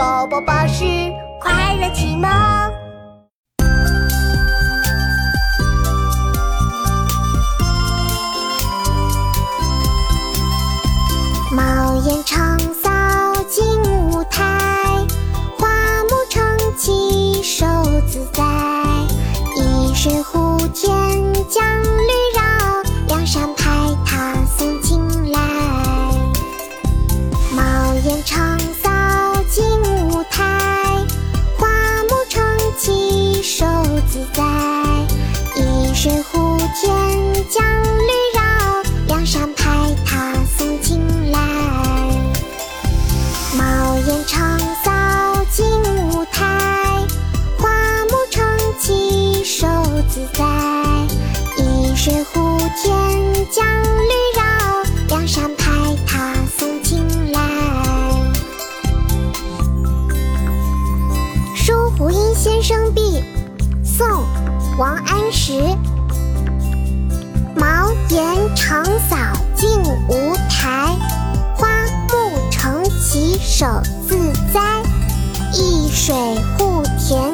宝宝巴士快乐启蒙。茅檐长扫净无苔，花木成畦手自在。一水护田将绿绕，自在。一水护田将绿绕，两山排闼送青来。《书湖阴先生壁》宋·王安石。茅檐长扫净无苔，花木成畦手自栽。一水护田